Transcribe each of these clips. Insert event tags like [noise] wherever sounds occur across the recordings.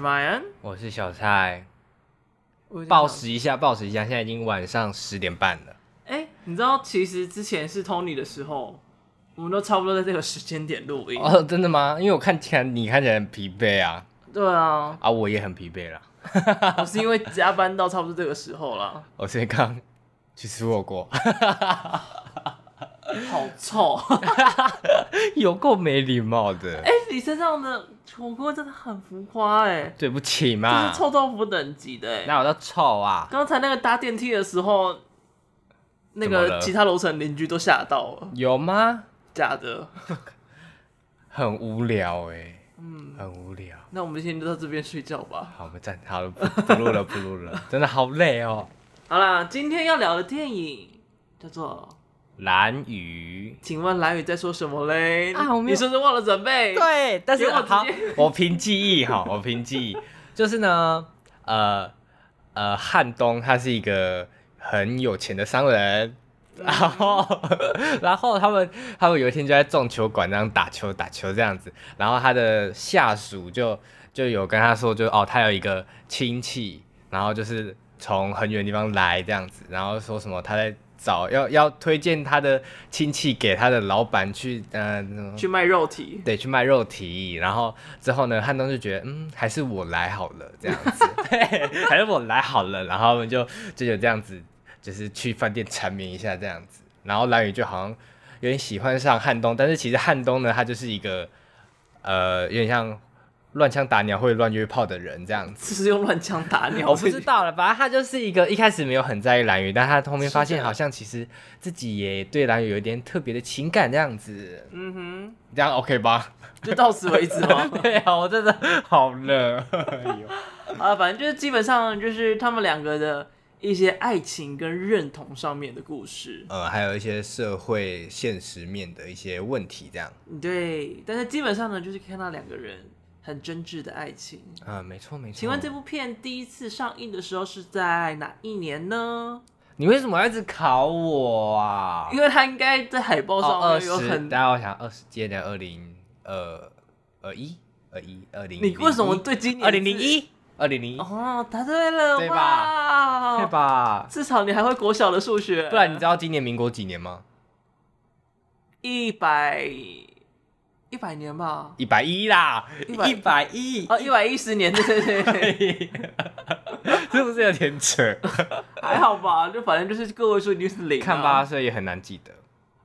是 Ryan，我是小蔡。我报时一下，报时一下，现在已经晚上十点半了。哎、欸，你知道其实之前是 Tony 的时候，我们都差不多在这个时间点录音。哦，真的吗？因为我看起来你看起来很疲惫啊。对啊。啊，我也很疲惫了。我是因为加班到差不多这个时候了。[laughs] 我先刚去吃火锅。[laughs] [laughs] 好臭，[laughs] 有够没礼貌的。哎、欸，你身上的火锅真的很浮夸哎。对不起嘛，这是臭豆腐等级的哎。哪有叫臭啊？刚才那个搭电梯的时候，那个其他楼层邻居都吓到了。有吗？假的。[laughs] 很无聊哎。嗯，很无聊。那我们今天就到这边睡觉吧。好，我们暂好了，不录了，不录了，真的好累哦。好啦，今天要聊的电影叫做。兰屿，请问蓝雨在说什么嘞？啊，你是不是忘了准备？对，但是我好，[laughs] 我凭记忆哈，我凭记忆，就是呢，呃呃，汉东他是一个很有钱的商人，然后 [laughs] 然后他们他们有一天就在撞球馆这样打球打球这样子，然后他的下属就就有跟他说就，就哦，他有一个亲戚，然后就是从很远的地方来这样子，然后说什么他在。找要要推荐他的亲戚给他的老板去，呃，去卖肉体，对，去卖肉体。然后之后呢，汉东就觉得，嗯，还是我来好了，这样子，[laughs] 对，还是我来好了。然后我们就就有这样子，就是去饭店缠绵一下这样子。然后蓝宇就好像有点喜欢上汉东，但是其实汉东呢，他就是一个，呃，有点像。乱枪打鸟或者乱约炮的人这样子，是用乱枪打鸟？[laughs] 我不知道了，反正他就是一个一开始没有很在意蓝雨，但他后面发现好像其实自己也对蓝雨有一点特别的情感这样子。嗯哼，这样 OK 吧？就到此为止吗？[laughs] 对啊，我真的好热。[laughs] 啊，反正就是基本上就是他们两个的一些爱情跟认同上面的故事，呃，还有一些社会现实面的一些问题这样。对，但是基本上呢，就是看到两个人。很真挚的爱情啊，没错没错。请问这部片第一次上映的时候是在哪一年呢？你为什么要一直考我啊？因为他应该在海报上面有很，大家我想二十届的二零二二一二一二零。你为什么对今年二零零一二零零一？哦，答对了，对吧？对吧？至少你还会国小的数学。不然你知道今年民国几年吗？一百。一百年吧，一百一啦，一百一哦，一百一十年，对对对，[laughs] 是不是有点扯？[laughs] 还好吧，就反正就是个位数一定是零，看八岁也很难记得。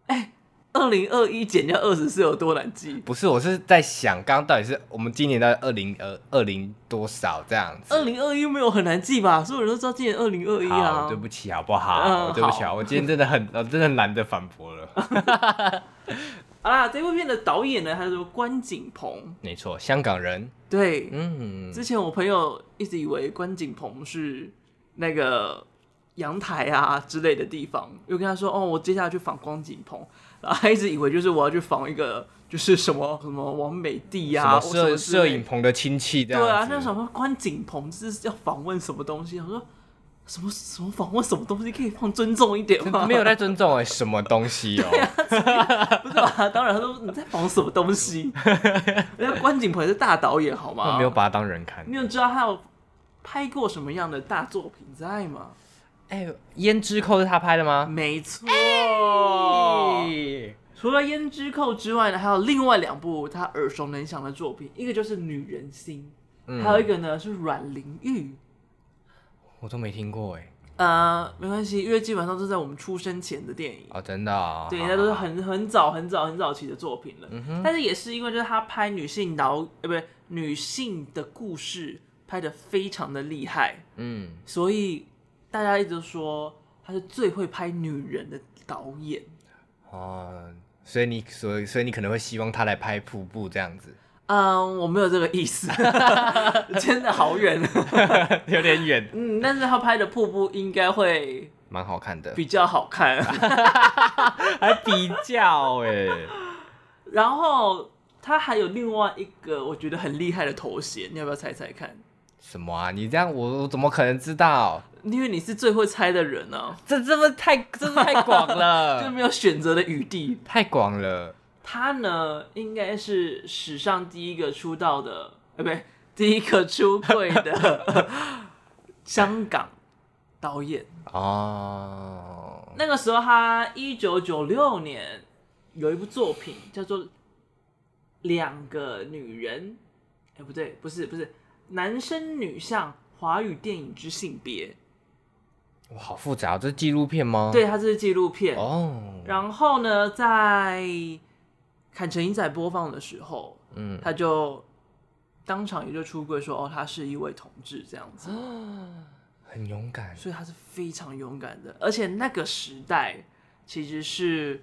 哎，二零二一减掉二十是有多难记？不是，我是在想，刚刚到底是我们今年到二零二二零多少这样子？二零二一没有很难记吧？所有人都知道今年二零二一啊。对不起，好不好？对不起啊，我今天真的很，我真的懒得反驳了。[laughs] 好啦，这部片的导演呢，他是关锦鹏，没错，香港人。对，嗯，之前我朋友一直以为关锦鹏是那个阳台啊之类的地方，又跟他说，哦，我接下来去访关锦鹏，然后他一直以为就是我要去访一个就是什么什么王美帝呀、啊，摄摄影棚的亲戚这样。对啊，那什么关锦鹏是要访问什么东西？我说。什么什么访问什么东西可以放尊重一点吗？没有在尊重哎，什么东西哦？不是吧？[laughs] 当然，他说你在访什么东西？[laughs] 人家关锦鹏是大导演好吗？我没有把他当人看。你有知道他有拍过什么样的大作品在吗？哎，胭脂扣是他拍的吗？没错。欸、除了胭脂扣之外呢，还有另外两部他耳熟能详的作品，一个就是女人心，嗯、还有一个呢是阮玲玉。我都没听过哎，呃，没关系，因为基本上都是在我们出生前的电影哦，真的啊，对，那都是很很早很早很早期的作品了。嗯哼，但是也是因为就是他拍女性导，呃，不对，女性的故事拍的非常的厉害，嗯，所以大家一直说他是最会拍女人的导演。哦，所以你所以所以你可能会希望他来拍瀑布这样子。嗯，我没有这个意思，[laughs] 真的好远，[laughs] 有点远。嗯，但是他拍的瀑布应该会蛮好看的，比较好看，[laughs] 还比较哎。然后他还有另外一个我觉得很厉害的头衔，你要不要猜猜看？什么啊？你这样我我怎么可能知道？因为你是最会猜的人呢、啊。这这么太这么太广了，就没有选择的余地，太广了。他呢，应该是史上第一个出道的，呃，不对，第一个出柜的 [laughs] 香港导演哦。那个时候他一九九六年有一部作品叫做《两个女人》，哎，不对，不是不是，男生女相华语电影之性别。哇，好复杂，这是纪录片吗？对，它这是纪录片哦。然后呢，在坎城影展播放的时候，嗯，他就当场也就出柜说，哦，他是一位同志，这样子，[gasps] 很勇敢，所以他是非常勇敢的。而且那个时代其实是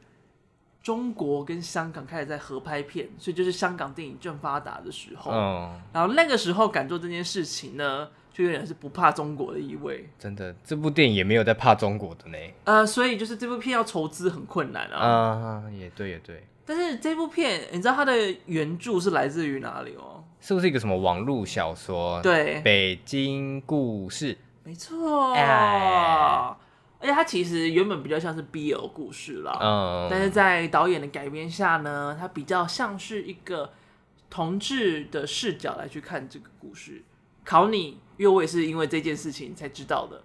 中国跟香港开始在合拍片，所以就是香港电影正发达的时候，嗯，然后那个时候敢做这件事情呢。就有点是不怕中国的意味，真的，这部电影也没有在怕中国的呢。呃，所以就是这部片要筹资很困难啊。啊，也对，也对。但是这部片，你知道它的原著是来自于哪里哦？是不是一个什么网络小说？对，北京故事。没错。哎。而且它其实原本比较像是 BL 故事啦。嗯。但是在导演的改编下呢，它比较像是一个同志的视角来去看这个故事。考你，因为我也是因为这件事情才知道的。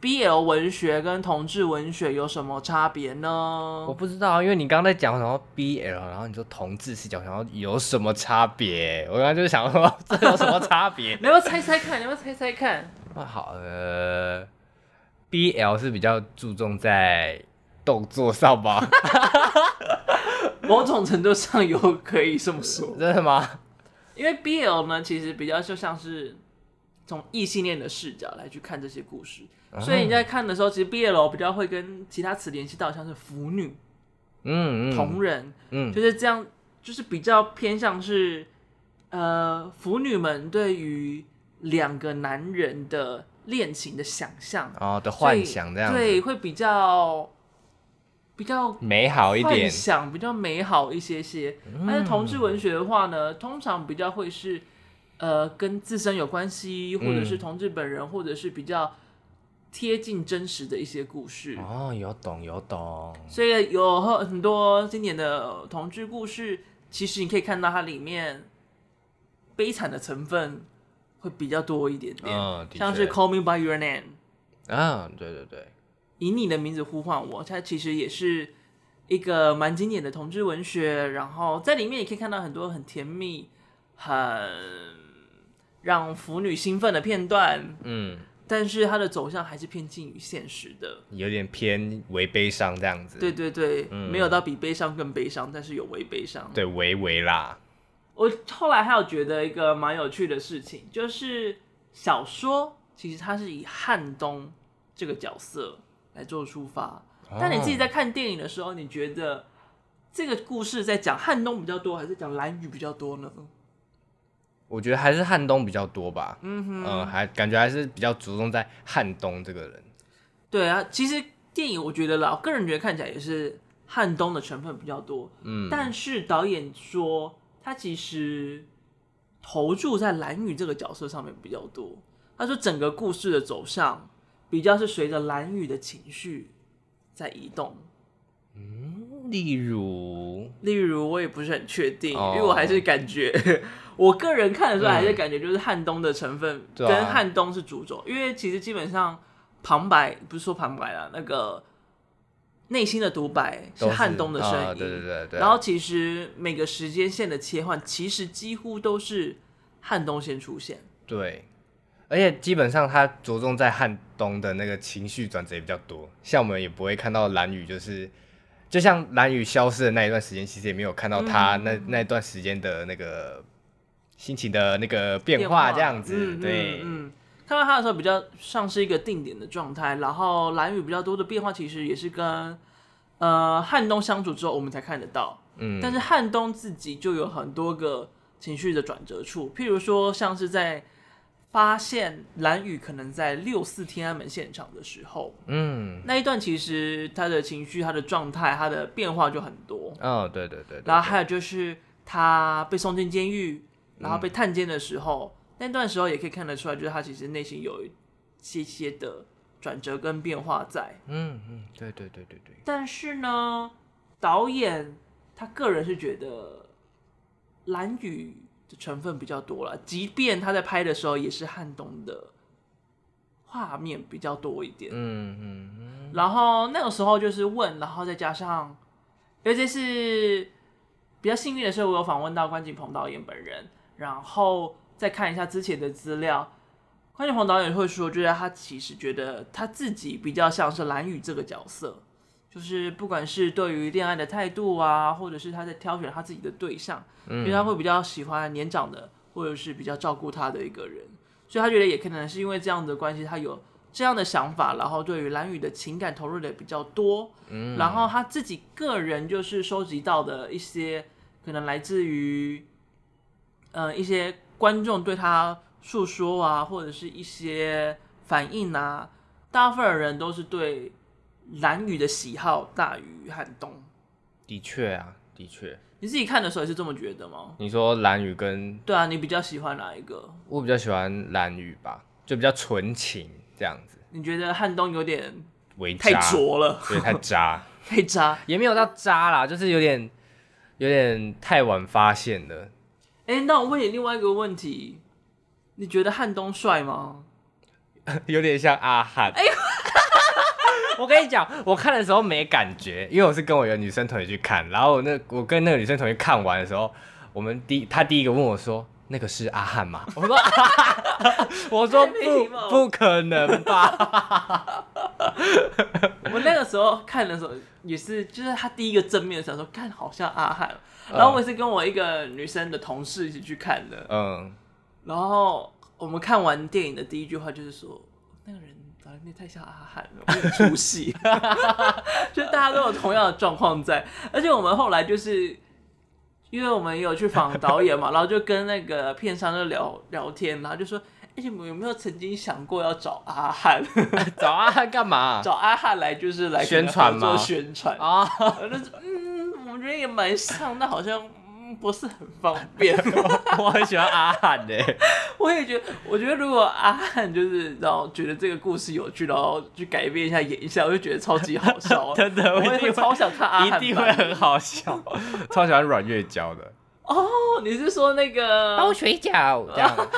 BL 文学跟同志文学有什么差别呢？我不知道，因为你刚刚在讲什么 BL，然后你说同志视角，然后有什么差别？我刚刚就是想说 [laughs] 这有什么差别？[laughs] 你要不要猜猜看？你要不要猜猜看？那好，呃，BL 是比较注重在动作上吧？[laughs] 某种程度上有可以这么说，真的吗？因为 BL 呢，其实比较就像是从异性恋的视角来去看这些故事，嗯、所以你在看的时候，其实 BL 比较会跟其他词联系到，像是腐女、嗯，嗯同人，嗯，就是这样，就是比较偏向是呃腐女们对于两个男人的恋情的想象哦的幻想这样，对，会比较。比较美好一点，想比较美好一些些。但是同志文学的话呢，通常比较会是，呃，跟自身有关系，或者是同志本人，或者是比较贴近真实的一些故事。哦，有懂有懂。所以有很多经典的同志故事，其实你可以看到它里面悲惨的成分会比较多一点点。嗯，像是《Call Me by Your Name》。啊，对对对。以你的名字呼唤我，它其实也是一个蛮经典的同志文学，然后在里面也可以看到很多很甜蜜、很让腐女兴奋的片段。嗯，但是它的走向还是偏近于现实的，有点偏微悲伤这样子。对对对，嗯、没有到比悲伤更悲伤，但是有微悲伤。对，微微啦。我后来还有觉得一个蛮有趣的事情，就是小说其实它是以汉东这个角色。来做出发，但你自己在看电影的时候，你觉得这个故事在讲汉东比较多，还是讲蓝雨比较多呢？我觉得还是汉东比较多吧。嗯哼，嗯，还感觉还是比较着重在汉东这个人。对啊，其实电影我觉得啦，我个人觉得看起来也是汉东的成分比较多。嗯，但是导演说他其实投注在蓝宇这个角色上面比较多。他说整个故事的走向。比较是随着蓝宇的情绪在移动，嗯，例如，例如我也不是很确定，哦、因为我还是感觉，我个人看的时候还是感觉就是汉东的成分跟汉东是主轴，因为其实基本上旁白不是说旁白啦，那个内心的独白是汉东的声音，哦、对对对对，然后其实每个时间线的切换其实几乎都是汉东先出现，对。而且基本上他着重在汉东的那个情绪转折也比较多，像我们也不会看到蓝雨，就是就像蓝雨消失的那一段时间，其实也没有看到他那、嗯、那段时间的那个心情的那个变化这样子。嗯、对嗯，嗯，看到他的时候比较像是一个定点的状态，然后蓝雨比较多的变化其实也是跟呃汉东相处之后我们才看得到。嗯，但是汉东自己就有很多个情绪的转折处，譬如说像是在。发现蓝宇可能在六四天安门现场的时候，嗯，那一段其实他的情绪、他的状态、他的变化就很多。哦，对对对，对。然后还有就是他被送进监狱，然后被探监的时候，嗯、那段时候也可以看得出来，就是他其实内心有一些些的转折跟变化在。嗯嗯，对对对对对。但是呢，导演他个人是觉得蓝雨的成分比较多了。即便他在拍的时候，也是汉东的画面比较多一点。嗯嗯嗯。然后那个时候就是问，然后再加上，尤其是比较幸运的是，我有访问到关锦鹏导演本人，然后再看一下之前的资料。关锦鹏导演会说，就是他其实觉得他自己比较像是蓝宇这个角色，就是不管是对于恋爱的态度啊，或者是他在挑选他自己的对象，因为他会比较喜欢年长的，或者是比较照顾他的一个人，所以他觉得也可能是因为这样的关系，他有这样的想法，然后对于蓝宇的情感投入的比较多，嗯然后他自己个人就是收集到的一些可能来自于，呃，一些观众对他。诉说啊，或者是一些反应啊，大部分的人都是对蓝雨的喜好大于汉东。的确啊，的确。你自己看的时候也是这么觉得吗？你说蓝雨跟对啊，你比较喜欢哪一个？我比较喜欢蓝雨吧，就比较纯情这样子。你觉得汉东有点太拙了，对，太渣，[laughs] 太渣，也没有到渣啦，就是有点有点太晚发现了。哎、欸，那我问你另外一个问题。你觉得汉东帅吗？[laughs] 有点像阿汉。哎呦 [laughs] [laughs] 我跟你讲，我看的时候没感觉，因为我是跟我一个女生同学去看，然后那我跟那个女生同学看完的时候，我们第她第一个问我说：“那个是阿汉吗？” [laughs] 我说：“ [laughs] 我说不，不可能吧。[laughs] ”我那个时候看的时候也是，就是他第一个正面的时候说看好像阿汉，然后我也是跟我一个女生的同事一起去看的，嗯。然后我们看完电影的第一句话就是说，那个人长得太像阿汉了，有出戏。就大家都有同样的状况在，而且我们后来就是，因为我们有去访导演嘛，[laughs] 然后就跟那个片商就聊聊天，然后就说，哎，你们有没有曾经想过要找阿汉？[laughs] [laughs] 找阿汉干嘛？找阿汉来就是来宣传吗？宣传啊？就是嗯，我觉得也蛮像，但好像。不是很方便，[laughs] 我很喜欢阿汉的。[laughs] 我也觉得，我觉得如果阿汉就是然后觉得这个故事有趣，然后去改变一下演一下，我就觉得超级好笑。[laughs] 真的，我一定超想看阿汉，一定会很好笑。超喜欢阮月娇的。哦，你是说那个包水饺这样？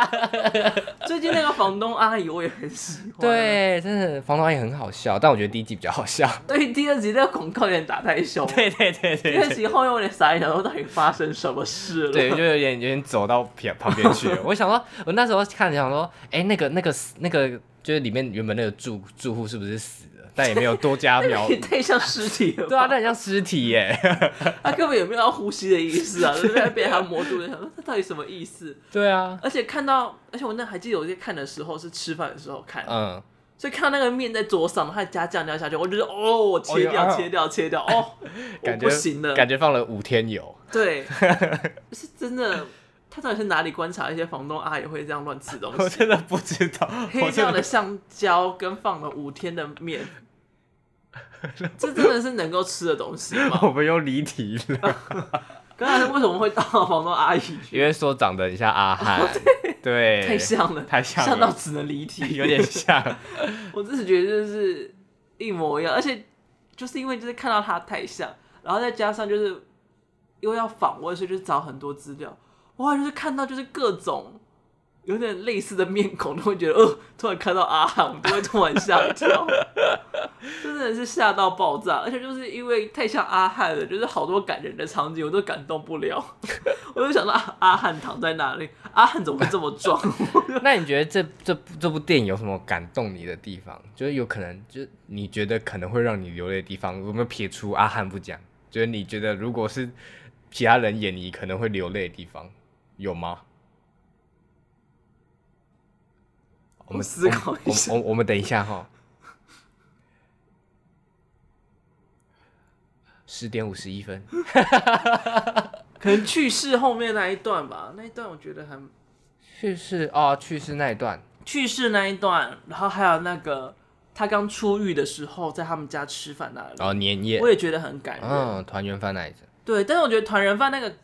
[laughs] 最近那个房东阿姨我也很喜欢。对，真的房东阿姨很好笑，但我觉得第一集比较好笑。对，第二集那个广告有点打太凶。对对对对。第二集后有点傻眼，想说到底发生什么事了？对，就有点有点走到旁旁边去了。[laughs] 我想说，我那时候看想说，哎、欸，那个那个那个，就是里面原本那个住住户是不是死？但也没有多加 [laughs] 描，太像尸体了。对啊，那很像尸体耶。[laughs] 他根本也没有要呼吸的意思啊，就在被他魔住，想说他到底什么意思？[laughs] 对啊。而且看到，而且我那还记得我在看的时候是吃饭的时候看，嗯，所以看到那个面在桌上，他加酱料下去，我就说哦，我切掉，切掉，切掉，哦，感觉不行了，感觉放了五天油。对，是真的。他到底是哪里观察一些房东阿姨会这样乱吃东西？我真的不知道。黑掉的香蕉跟放了五天的面。[laughs] 这真的是能够吃的东西吗？[laughs] 我们又离题了。[laughs] 刚才为什么会到房东阿姨？因为说长得很像阿汉，哦，对，对，太像了，太像了，像到只能离题，有点像。我自己觉得就是一模一样，而且就是因为就是看到他太像，然后再加上就是又要访问，所以就是找很多资料，哇，就是看到就是各种。有点类似的面孔，都会觉得，呃，[laughs] 突然看到阿汉，我们就会突然吓一跳，[laughs] 真的是吓到爆炸。而且就是因为太像阿汉了，就是好多感人的场景我都感动不了。[laughs] 我就想到阿汉躺在哪里，阿汉怎么会这么壮？那你觉得这这部这部电影有什么感动你的地方？就是有可能，就是你觉得可能会让你流泪的地方，有没有撇除阿汉不讲？就是你觉得如果是其他人演，你可能会流泪的地方，有吗？我们思考一下，我我，我们等一下哈，十点五十一分，[laughs] 可能去世后面那一段吧，那一段我觉得很去世哦，去世那一段，去世那一段，然后还有那个他刚出狱的时候，在他们家吃饭那里，哦年夜，我也觉得很感人，嗯，团圆饭那一阵，对，但是我觉得团圆饭那个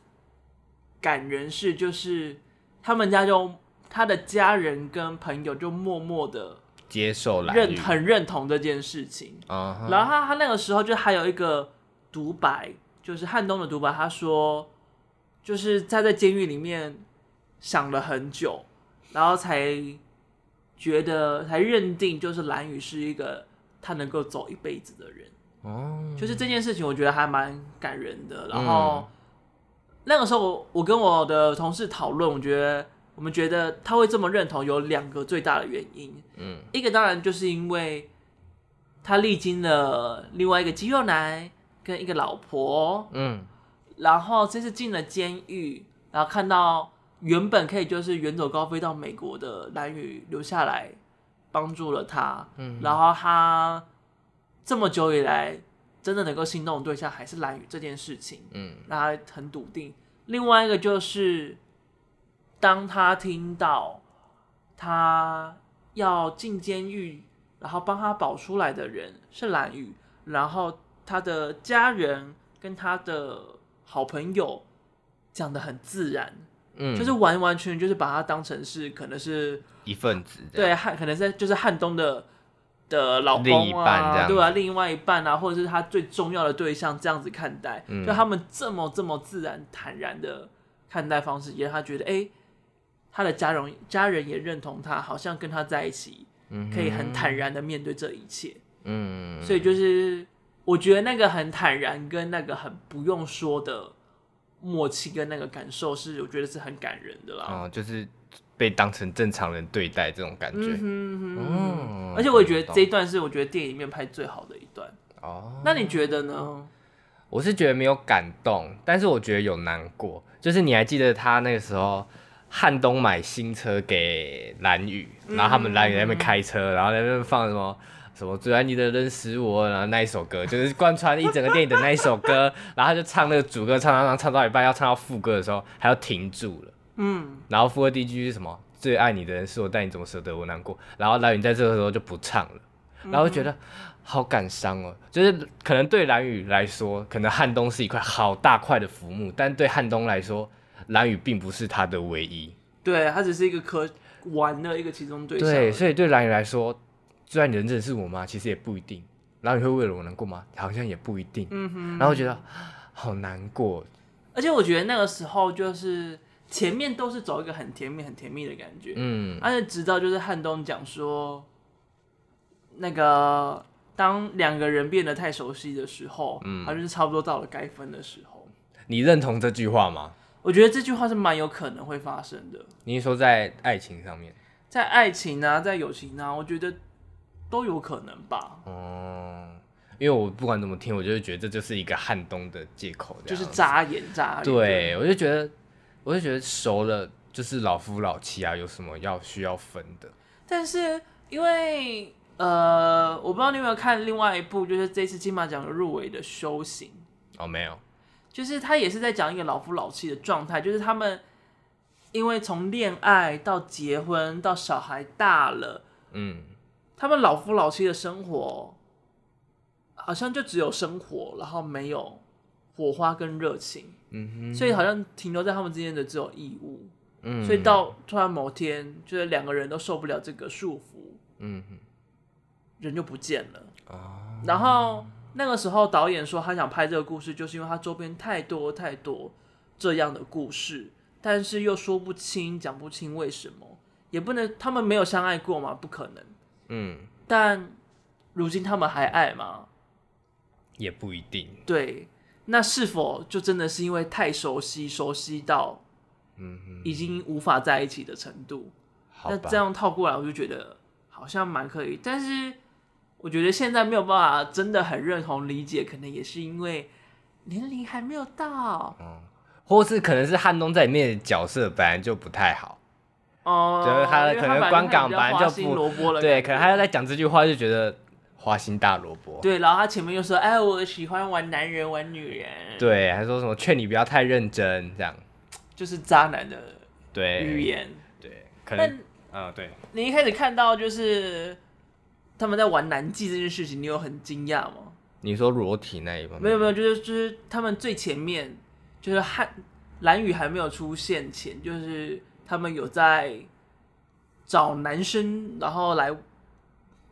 感人是就是他们家就。他的家人跟朋友就默默的接受了，认很认同这件事情。Uh huh. 然后他他那个时候就还有一个独白，就是汉东的独白，他说：“就是他在监狱里面想了很久，然后才觉得才认定就是蓝宇是一个他能够走一辈子的人。哦，就是这件事情，我觉得还蛮感人的。然后、嗯、那个时候我，我跟我的同事讨论，我觉得我们觉得他会这么认同有两个最大的原因。嗯，一个当然就是因为他历经了另外一个肌肉男跟一个老婆。嗯。然后这次进了监狱，然后看到原本可以就是远走高飞到美国的蓝宇留下来帮助了他，嗯，然后他这么久以来真的能够心动的对象还是蓝宇这件事情，嗯，让他很笃定。另外一个就是当他听到他要进监狱，然后帮他保出来的人是蓝宇，然后他的家人跟他的。好朋友讲的很自然，嗯，就是完完全全就是把他当成是可能是一份子，对汉可能是就是汉东的的老公啊，对啊，另外一半啊，或者是他最重要的对象这样子看待，嗯，就他们这么这么自然坦然的看待方式，也让他觉得哎，他的家人家人也认同他，好像跟他在一起，可以很坦然的面对这一切，嗯，所以就是。我觉得那个很坦然，跟那个很不用说的默契，跟那个感受是，我觉得是很感人的啦。哦，就是被当成正常人对待这种感觉。嗯哼哼。哦。而且我也觉得这一段是我觉得电影里面拍最好的一段。哦。那你觉得呢？我是觉得没有感动，但是我觉得有难过。就是你还记得他那个时候，汉东买新车给蓝宇，然后他们蓝宇在那边开车，然后在那边放什么？什么最爱你的人是我，然后那一首歌就是贯穿一整个电影的那一首歌，[laughs] 然后他就唱那个主歌，唱唱唱唱到一半要唱到副歌的时候，还要停住了。嗯，然后副歌第一句是什么？最爱你的人是我，但你怎么舍得我难过？然后蓝宇在这个时候就不唱了，然后觉得好感伤哦。就是可能对蓝宇来说，可能汉东是一块好大块的浮木，但对汉东来说，兰屿并不是他的唯一。对，他只是一个可玩的一个其中对象。对，所以对蓝宇来说。虽然你的人是我吗？其实也不一定。然后你会为了我难过吗？好像也不一定。嗯哼。然后觉得好难过。而且我觉得那个时候就是前面都是走一个很甜蜜、很甜蜜的感觉。嗯。而且直到就是汉东讲说，那个当两个人变得太熟悉的时候，嗯，他就是差不多到了该分的时候。你认同这句话吗？我觉得这句话是蛮有可能会发生的。你是说在爱情上面？在爱情啊，在友情啊，我觉得。都有可能吧。哦、嗯，因为我不管怎么听，我就会觉得这就是一个汉东的借口，就是扎眼眨。对，我就觉得，我就觉得熟了就是老夫老妻啊，有什么要需要分的？但是因为呃，我不知道你有没有看另外一部，就是这次金马奖入围的《修行》。哦，没有。就是他也是在讲一个老夫老妻的状态，就是他们因为从恋爱到结婚到小孩大了，嗯。他们老夫老妻的生活，好像就只有生活，然后没有火花跟热情，嗯哼，所以好像停留在他们之间的只有义务，嗯，所以到突然某天，就是两个人都受不了这个束缚，嗯哼，人就不见了，啊，然后那个时候导演说他想拍这个故事，就是因为他周边太多太多这样的故事，但是又说不清讲不清为什么，也不能他们没有相爱过吗？不可能。嗯，但如今他们还爱吗？也不一定。对，那是否就真的是因为太熟悉，熟悉到嗯，已经无法在一起的程度？嗯、那这样套过来，我就觉得好像蛮可以。但是我觉得现在没有办法真的很认同理解，可能也是因为年龄还没有到，嗯，或是可能是汉东在里面的角色本来就不太好。哦，就是他的可能观感本来就不对，可能他要在讲这句话就觉得花心大萝卜。对，然后他前面又说：“哎，我喜欢玩男人玩女人。”对，还说什么劝你不要太认真，这样就是渣男的对语言。对，可能嗯，对。你一开始看到就是他们在玩男妓这件事情，你有很惊讶吗？你说裸体那一方面？没有没有，就是就是他们最前面就是汉蓝雨还没有出现前，就是。他们有在找男生，然后来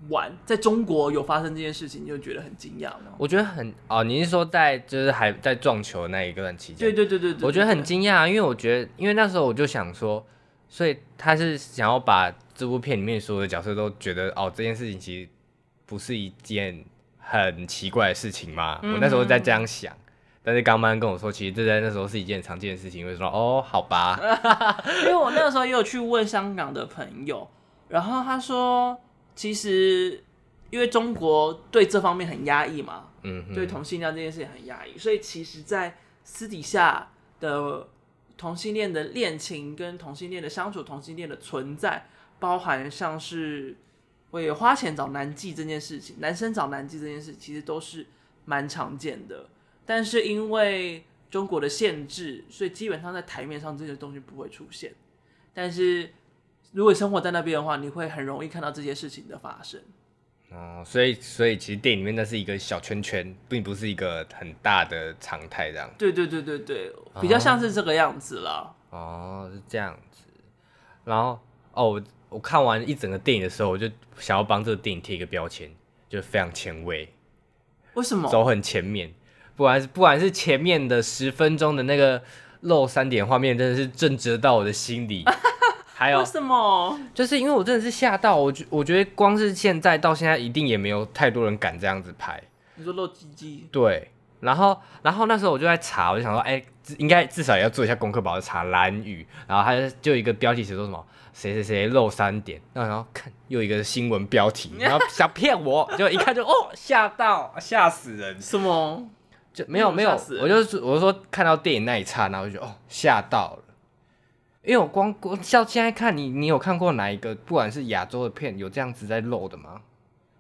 玩在中国有发生这件事情，你就觉得很惊讶吗？我觉得很哦，你是说在就是还在撞球那一段期间？对对对对对，我觉得很惊讶，因为我觉得，因为那时候我就想说，所以他是想要把这部片里面所有的角色都觉得哦，这件事情其实不是一件很奇怪的事情吗？嗯、我那时候在这样想，但是刚刚跟我说，其实这在那时候是一件常见的事情，我就说哦，好吧，[laughs] 因为我那个时候也有去问香港的朋友，然后他说。其实，因为中国对这方面很压抑嘛，嗯，对同性恋这件事情很压抑，所以其实，在私底下的同性恋的恋情、跟同性恋的相处、同性恋的存在，包含像是会花钱找男妓这件事情，男生找男妓这件事，其实都是蛮常见的。但是因为中国的限制，所以基本上在台面上这些东西不会出现。但是。如果生活在那边的话，你会很容易看到这些事情的发生。哦，所以所以其实电影里面那是一个小圈圈，并不是一个很大的常态这样。对对对对对，比较像是这个样子了。哦，是这样子。然后哦，我我看完一整个电影的时候，我就想要帮这个电影贴一个标签，就非常前卫。为什么？走很前面，不管是不管是前面的十分钟的那个露三点画面，真的是震慑到我的心里。[laughs] 还有为什么？就是因为我真的是吓到我，觉我觉得光是现在到现在，一定也没有太多人敢这样子拍。你说露鸡鸡？对。然后，然后那时候我就在查，我就想说，哎、欸，应该至少也要做一下功课吧。我就查蓝雨，然后他就一个标题写说什么谁谁谁露三点，然后看又一个新闻标题，然后想骗我，[laughs] 就一看就哦吓到吓死人。什么？就没有没有，我就是我就说看到电影那一刹那，我就觉得哦吓到了。因为我光光像现在看你，你有看过哪一个不管是亚洲的片有这样子在漏的吗？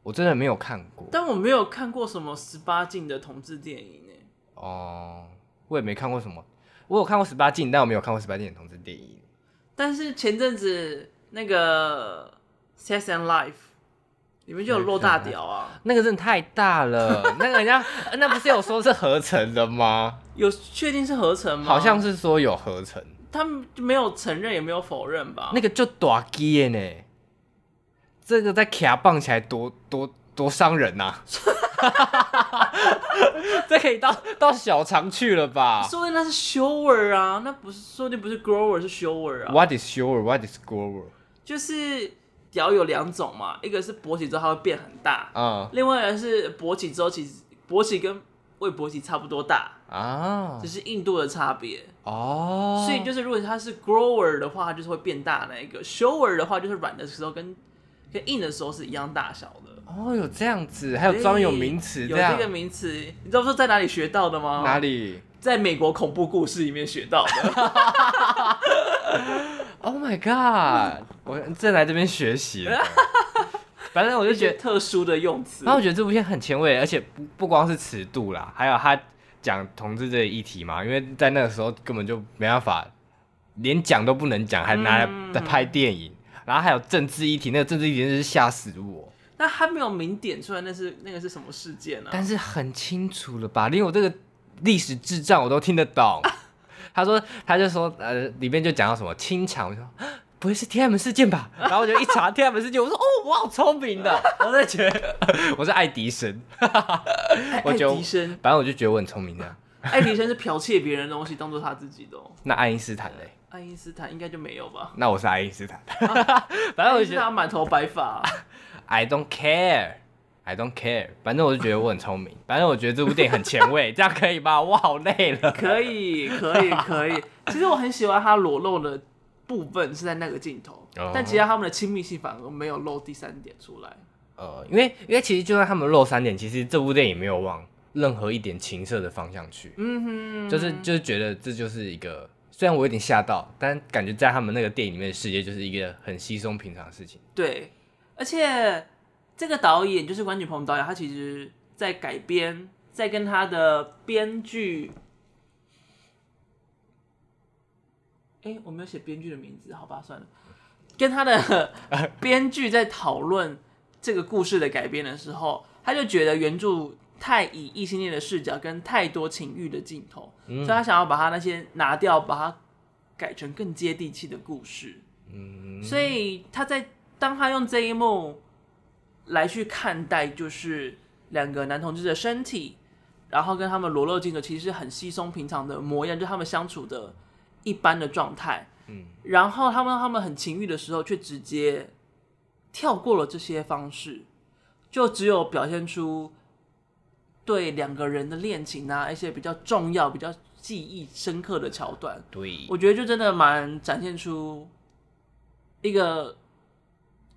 我真的没有看过。但我没有看过什么十八禁的同志电影呢。哦，我也没看过什么。我有看过十八禁，但我没有看过十八禁的同志电影。但是前阵子那个《Sex and Life》里面就有露大屌啊，那个真的太大了。[laughs] 那个人家那不是有说是合成的吗？有确定是合成吗？好像是说有合成。他们没有承认，也没有否认吧？那个就大鸡的呢，这个在卡棒起来多多多伤人呐、啊！[laughs] [laughs] 这可以到到小肠去了吧？说的那是 shower 啊，那不是说的不是 grower 是 shower 啊？What is shower？What is grower？就是屌有两种嘛，一个是勃起之后它会变很大，嗯，另外一个是勃起之后其实勃起跟未勃起差不多大啊，只是硬度的差别哦。所以就是如果它是 grower 的话，它就是会变大那一个；shower 的话，就是软的时候跟跟硬的时候是一样大小的。哦，有这样子，还有专有名词，有这个名词，你知道说在哪里学到的吗？哪里？在美国恐怖故事里面学到的。[laughs] Oh my god！我正来这边学习。[laughs] 反正我就觉得特殊的用词，然后我觉得这部片很前卫，而且不不光是尺度啦，还有他讲同志这个议题嘛，因为在那个时候根本就没办法，连讲都不能讲，还拿来在拍电影，嗯、然后还有政治议题，那个政治议题真是吓死我。那他没有明点出来，那是那个是什么事件呢、啊？但是很清楚了吧？连我这个历史智障我都听得懂。[laughs] 他说，他就说，呃，里面就讲到什么清场，我说。[gasps] 不会是天安门事件吧？然后我就一查 [laughs] 天安门事件，我说哦，我好聪明的，[laughs] 我在觉得我是爱迪生，爱迪生，反正我就觉得我很聪明的。爱迪生是剽窃别人的东西当做他自己的。那爱因斯坦嘞？爱因斯坦应该就没有吧？那我是爱因斯坦，反正我就觉得他满头白发。I don't care, I don't care。反正我就觉得我很聪明。[laughs] 反正我觉得这部电影很前卫，[laughs] 这样可以吧？我好累了。可以，可以，[laughs] 可以。其实我很喜欢他裸露的。部分是在那个镜头，oh. 但其他他们的亲密性反而没有露第三点出来。呃，因为因为其实就算他们露三点，其实这部电影没有往任何一点情色的方向去。嗯哼，就是就是觉得这就是一个，虽然我有点吓到，但感觉在他们那个电影里面的世界就是一个很稀松平常的事情。对，而且这个导演就是关锦鹏导演，他其实在改编，在跟他的编剧。哎、欸，我没有写编剧的名字，好吧，算了。跟他的 [laughs] 编剧在讨论这个故事的改编的时候，他就觉得原著太以异性恋的视角跟太多情欲的镜头，嗯、所以他想要把他那些拿掉，把它改成更接地气的故事。嗯，所以他在当他用这一幕来去看待，就是两个男同志的身体，然后跟他们裸露镜头，其实是很稀松平常的模样，就他们相处的一般的状态。嗯，然后他们他们很情欲的时候，却直接跳过了这些方式，就只有表现出对两个人的恋情啊，一些比较重要、比较记忆深刻的桥段。对，我觉得就真的蛮展现出一个。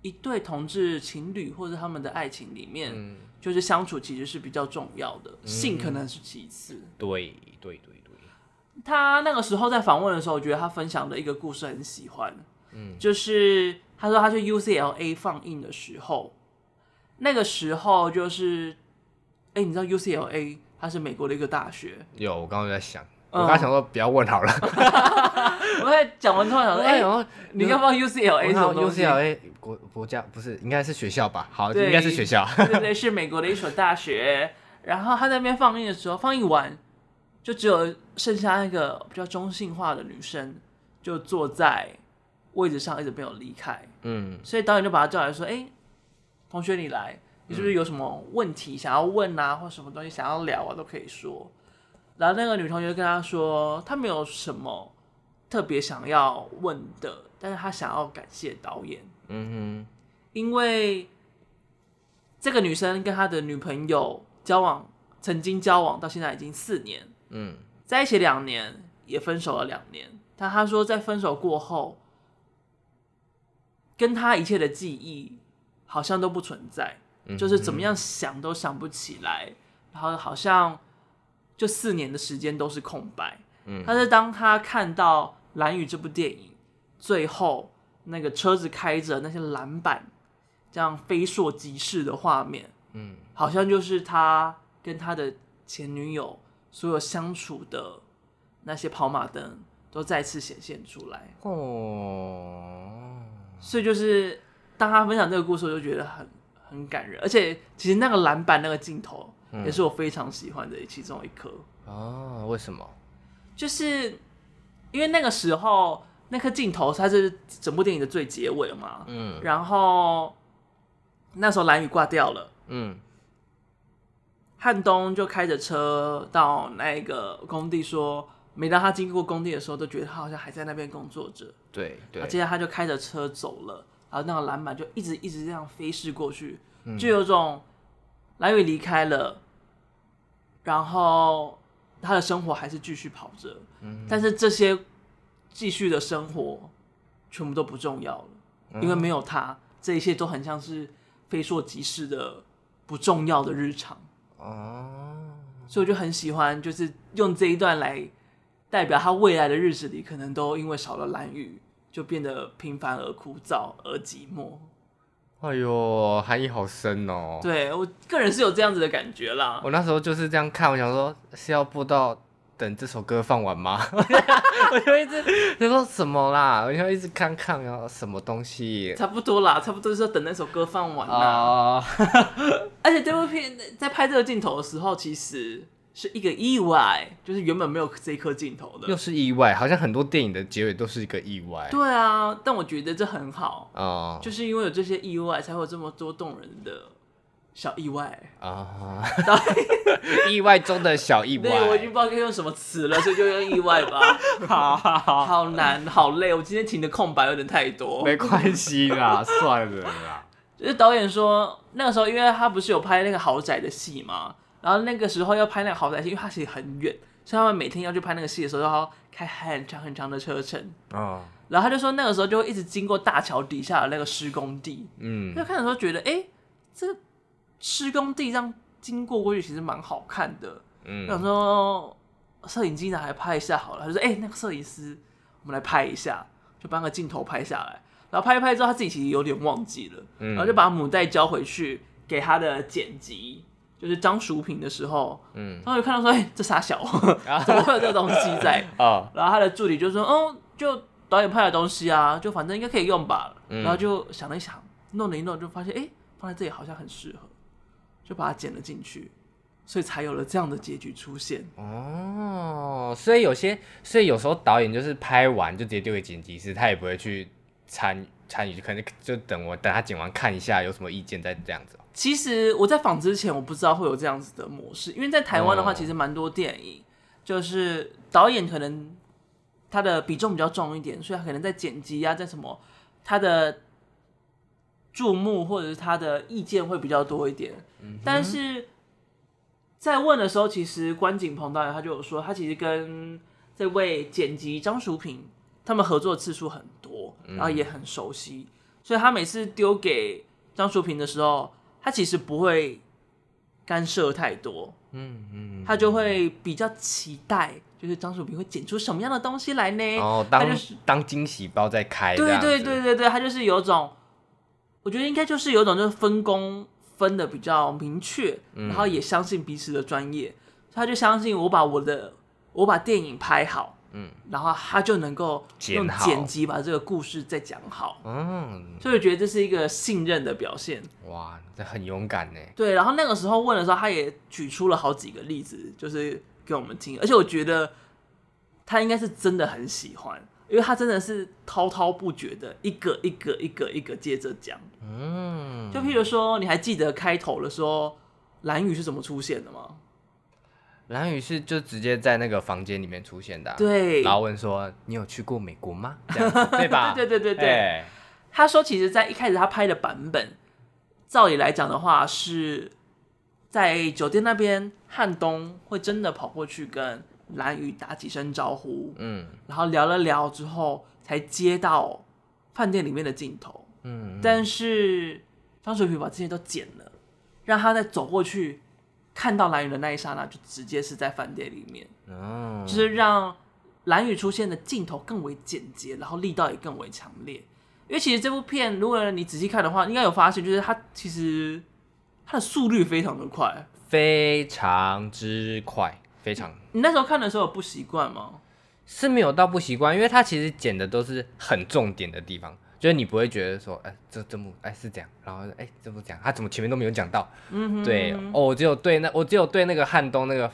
一对同志情侣或者他们的爱情里面，嗯、就是相处其实是比较重要的，嗯、性可能是其次。对对对对。他那个时候在访问的时候，我觉得他分享的一个故事很喜欢，嗯，就是他说他去 UCLA 放映的时候，那个时候就是，哎、欸，你知道 UCLA 它是美国的一个大学？有，我刚刚在想。我刚想说不要问好了，[laughs] 我在讲完突然 [laughs] 想说，哎、欸，你要不要 UCLA 什么东西？UCLA 国国家不是应该是学校吧？好，应该是学校。对对对，是美国的一所大学。然后他在那边放映的时候，放映完就只有剩下那个比较中性化的女生，就坐在位置上一直没有离开。嗯，所以导演就把他叫来说：“哎、欸，同学你来，你是不是有什么问题想要问啊，或什么东西想要聊啊，都可以说。”然后那个女同学跟他说，她没有什么特别想要问的，但是她想要感谢导演。嗯哼，因为这个女生跟她的女朋友交往，曾经交往到现在已经四年，嗯，在一起两年，也分手了两年。但她说，在分手过后，跟她一切的记忆好像都不存在，嗯，就是怎么样想都想不起来，然后好像。就四年的时间都是空白，嗯，但是当他看到《蓝雨》这部电影最后那个车子开着那些篮板这样飞硕即逝的画面，嗯，好像就是他跟他的前女友所有相处的那些跑马灯都再次显现出来。哦，所以就是当他分享这个故事，我就觉得很很感人，而且其实那个篮板那个镜头。也是我非常喜欢的其中一颗哦。为什么？就是因为那个时候那颗镜头它是整部电影的最结尾嘛。嗯。然后那时候蓝雨挂掉了。嗯。汉东就开着车到那个工地，说每当他经过工地的时候，都觉得他好像还在那边工作着。对对。接着他就开着车走了，然后那个篮板就一直一直这样飞逝过去，就有种。蓝雨离开了，然后他的生活还是继续跑着，嗯、但是这些继续的生活全部都不重要了，嗯、因为没有他，这一切都很像是非硕即逝的不重要的日常。哦，所以我就很喜欢，就是用这一段来代表他未来的日子里，可能都因为少了蓝雨，就变得平凡而枯燥而寂寞。哎呦，含义好深哦！对，我个人是有这样子的感觉啦。我那时候就是这样看，我想说是要播到等这首歌放完吗？[laughs] 我就一直就说什么啦，我就一直看看要什么东西。差不多啦，差不多就是要等那首歌放完啦。Uh、[laughs] 而且这部片在拍这个镜头的时候，其实。是一个意外，就是原本没有这颗镜头的，又是意外，好像很多电影的结尾都是一个意外。对啊，但我觉得这很好啊，嗯、就是因为有这些意外，才会有这么多动人的小意外啊，[laughs] 意外中的小意外。对，我已经不知道该用什么词了，[laughs] 所以就用意外吧。好好好，好难，好累，我今天停的空白有点太多。没关系啦，[laughs] 算了啦。就是导演说，那个时候因为他不是有拍那个豪宅的戏吗？然后那个时候要拍那个豪宅戏，因为它其实很远，所以他们每天要去拍那个戏的时候，要开很长很长的车程。哦。然后他就说，那个时候就会一直经过大桥底下的那个施工地。嗯。就看的时候觉得，哎，这个施工地这样经过过去，其实蛮好看的。嗯。想说，摄影机拿来拍一下好了。他就说，哎，那个摄影师，我们来拍一下，就把那个镜头拍下来。然后拍一拍之后，他自己其实有点忘记了。嗯。然后就把母带交回去给他的剪辑。就是张淑平的时候，嗯，然后就看到说，哎、欸，这傻小，[laughs] [laughs] 怎么会有这个东西在？[laughs] 啊，然后他的助理就说，哦，就导演拍的东西啊，就反正应该可以用吧。嗯、然后就想了一想，弄了一弄，就发现，哎、欸，放在这里好像很适合，就把它剪了进去，所以才有了这样的结局出现。哦，所以有些，所以有时候导演就是拍完就直接丢给剪辑师，他也不会去参参与，可能就等我等他剪完看一下有什么意见再这样子。其实我在访之前我不知道会有这样子的模式，因为在台湾的话，其实蛮多电影、哦、就是导演可能他的比重比较重一点，所以他可能在剪辑啊，在什么他的注目或者是他的意见会比较多一点。嗯、但是在问的时候，其实关锦鹏导演他就有说，他其实跟这位剪辑张淑平。他们合作的次数很多，然后也很熟悉，嗯、所以他每次丢给张淑平的时候，他其实不会干涉太多，嗯嗯，他就会比较期待，就是张淑平会剪出什么样的东西来呢？哦，当他就是当惊喜包在开，对对对对对，他就是有种，我觉得应该就是有种就是分工分的比较明确，嗯、然后也相信彼此的专业，他就相信我把我的我把电影拍好。嗯，然后他就能够用剪辑把这个故事再讲好，嗯，所以我觉得这是一个信任的表现。哇，这很勇敢呢。对，然后那个时候问的时候，他也举出了好几个例子，就是给我们听，而且我觉得他应该是真的很喜欢，因为他真的是滔滔不绝的一个一个一个一个接着讲。嗯，就譬如说，你还记得开头的时候蓝雨是怎么出现的吗？兰屿是就直接在那个房间里面出现的，啊，对。然后问说：“你有去过美国吗？”这样子 [laughs] 对吧？对对对对对。欸、他说：“其实，在一开始他拍的版本，照理来讲的话，是在酒店那边，汉东会真的跑过去跟蓝宇打几声招呼，嗯，然后聊了聊之后，才接到饭店里面的镜头，嗯。但是张水平把这些都剪了，让他再走过去。”看到蓝雨的那一刹那，就直接是在饭店里面，哦，就是让蓝雨出现的镜头更为简洁，然后力道也更为强烈。因为其实这部片，如果你仔细看的话，应该有发现，就是它其实它的速率非常的快，非常之快，非常。你那时候看的时候有不习惯吗？是没有到不习惯，因为它其实剪的都是很重点的地方。就是你不会觉得说，哎、欸，这这幕，哎、欸、是这样，然后，哎、欸，这不讲，他怎么前面都没有讲到？嗯哼，对，哦，我只有对那，我只有对那个汉东那个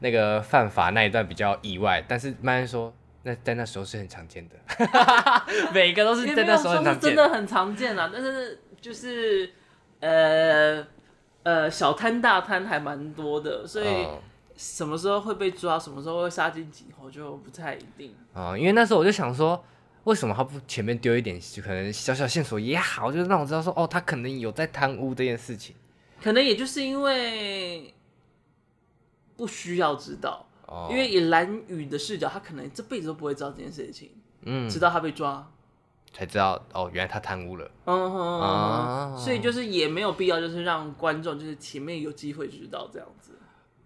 那个犯法那一段比较意外，但是慢慢说，那在那时候是很常见的，[laughs] 每个都是在那时候很常见，真的很常见啊。但是就是，呃呃，小贪大贪还蛮多的，所以什么时候会被抓，什么时候会杀进井口就不太一定。啊、嗯，因为那时候我就想说。为什么他不前面丢一点可能小小线索也好，就是让我知道说哦，他可能有在贪污这件事情。可能也就是因为不需要知道，哦、因为以蓝宇的视角，他可能这辈子都不会知道这件事情。嗯，直到他被抓，才知道哦，原来他贪污了。嗯哼，啊、所以就是也没有必要，就是让观众就是前面有机会知道这样子。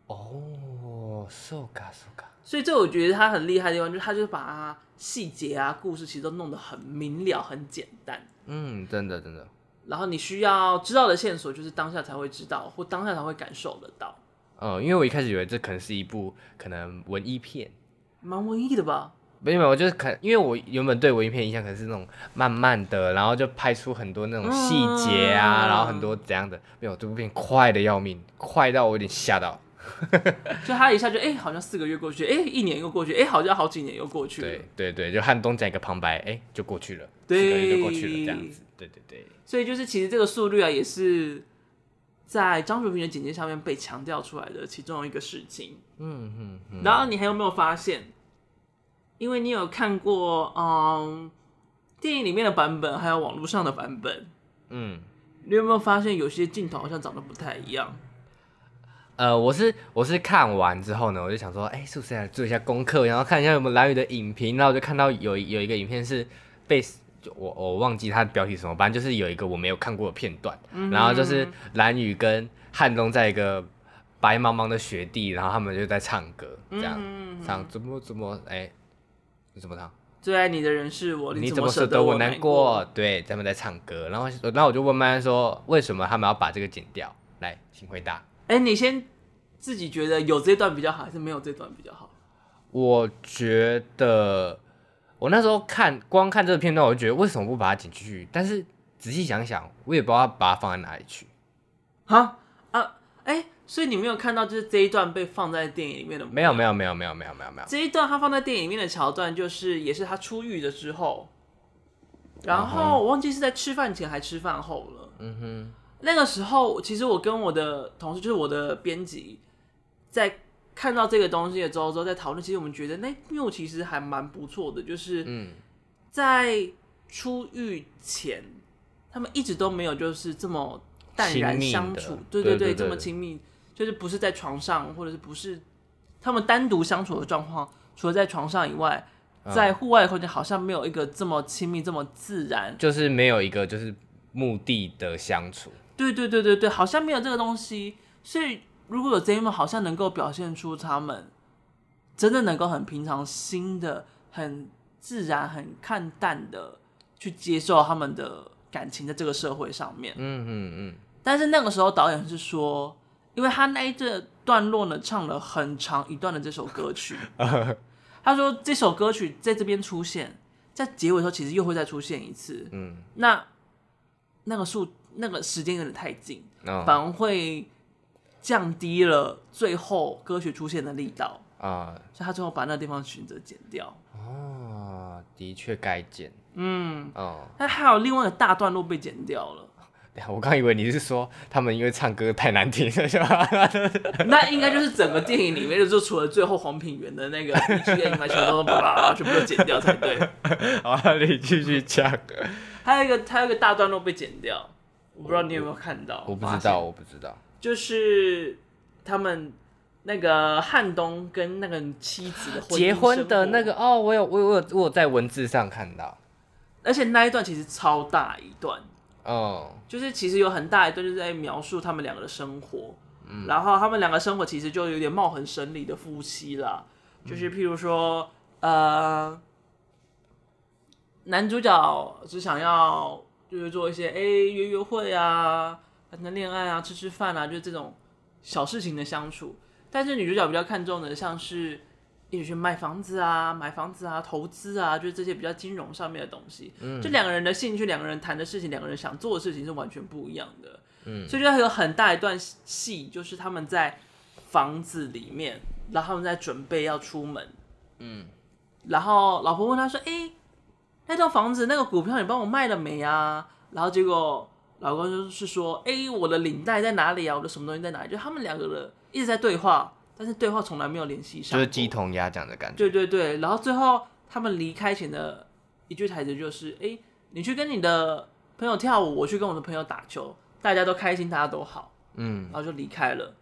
哦，so ga so ga。所以这我觉得他很厉害的地方，就是他就是把细节啊、故事其实都弄得很明了、很简单。嗯，真的真的。然后你需要知道的线索，就是当下才会知道，或当下才会感受得到。嗯，因为我一开始以为这可能是一部可能文艺片，蛮文艺的吧？没有没有，我就是可，因为我原本对文艺片印象可能是那种慢慢的，然后就拍出很多那种细节啊，嗯、然后很多怎样的。没有，这部片快的要命，快到我有点吓到。[laughs] 就他一下就哎、欸，好像四个月过去，哎、欸，一年又过去，哎、欸，好像好几年又过去了。对对对，就汉东讲一个旁白，哎、欸，就过去了，对，四个月就过去了，这样子。对对对。所以就是其实这个速率啊，也是在张淑平的简介上面被强调出来的其中一个事情。嗯嗯。嗯，然后你还有没有发现？因为你有看过嗯电影里面的版本，还有网络上的版本。嗯。你有没有发现有些镜头好像长得不太一样？呃，我是我是看完之后呢，我就想说，哎、欸，是不是来做一下功课，然后看一下有没有蓝宇的影评，然后我就看到有有一个影片是被就我我忘记它的标题什么，反正就是有一个我没有看过的片段，嗯、然后就是蓝宇跟汉东在一个白茫茫的雪地，然后他们就在唱歌，这样、嗯、唱怎么怎么哎，你怎么唱？最爱你的人是我，你怎么舍得我难过？对，他们在唱歌，然后然后我就问曼曼说，为什么他们要把这个剪掉？来，请回答。哎、欸，你先自己觉得有这段比较好，还是没有这段比较好？我觉得我那时候看光看这个片段，我就觉得为什么不把它剪进去？但是仔细想想，我也不知道把它放在哪里去。哈啊，哎、欸，所以你没有看到就是这一段被放在电影里面的？没有，没有，没有，没有，没有，没有，没有。这一段他放在电影里面的桥段，就是也是他出狱的之后，然后我忘记是在吃饭前还吃饭后了。嗯哼，那个时候其实我跟我的同事，就是我的编辑，在看到这个东西的时候，之后在讨论。其实我们觉得那幕其实还蛮不错的，就是在出狱前，他们一直都没有就是这么淡然相处。对对对，这么亲密，就是不是在床上，或者是不是他们单独相处的状况，除了在床上以外。在户外的空间好像没有一个这么亲密、这么自然，就是没有一个就是目的的相处。对对对对对，好像没有这个东西。所以如果有这一幕，好像能够表现出他们真的能够很平常心的、很自然、很看淡的去接受他们的感情，在这个社会上面。嗯嗯嗯。但是那个时候导演是说，因为他那一段落呢，唱了很长一段的这首歌曲。[laughs] 他说：“这首歌曲在这边出现，在结尾的时候，其实又会再出现一次。嗯，那那个数那个时间有点太近，哦、反而会降低了最后歌曲出现的力道啊。所以他最后把那个地方选择剪掉。哦，的确该剪。嗯，哦，那还有另外一个大段落被剪掉了。[laughs] ”我刚以为你是说他们因为唱歌太难听了，是吧？[laughs] 那应该就是整个电影里面，就除了最后黄品源的那个 BGM 全都把它全部都剪掉才对。[laughs] 好，你继续讲。还有一个，还有一个大段落被剪掉，我不知道你有没有看到？我不知道，我不知道。就是他们那个汉东跟那个妻子的婚结婚的那个哦，我有，我有，我有，我有在文字上看到，而且那一段其实超大一段。哦，oh. 就是其实有很大一段就是在描述他们两个的生活，嗯，然后他们两个生活其实就有点貌合神离的夫妻啦，嗯、就是譬如说，呃，男主角只想要就是做一些哎约约会啊，谈谈恋爱啊，吃吃饭啊，就是这种小事情的相处，但是女主角比较看重的像是。一起去卖房子啊，买房子啊，投资啊，就是这些比较金融上面的东西。嗯，就两个人的兴趣，两个人谈的事情，两个人想做的事情是完全不一样的。嗯，所以就有很大一段戏，就是他们在房子里面，然后他们在准备要出门。嗯，然后老婆问他说：“哎、欸，那套房子那个股票你帮我卖了没啊？”然后结果老公就是说：“哎、欸，我的领带在哪里啊？我的什么东西在哪里？”就他们两个人一直在对话。但是对话从来没有联系上，就是鸡同鸭讲的感觉。对对对，然后最后他们离开前的一句台词就是：“哎、欸，你去跟你的朋友跳舞，我去跟我的朋友打球，大家都开心，大家都好。”嗯，然后就离开了，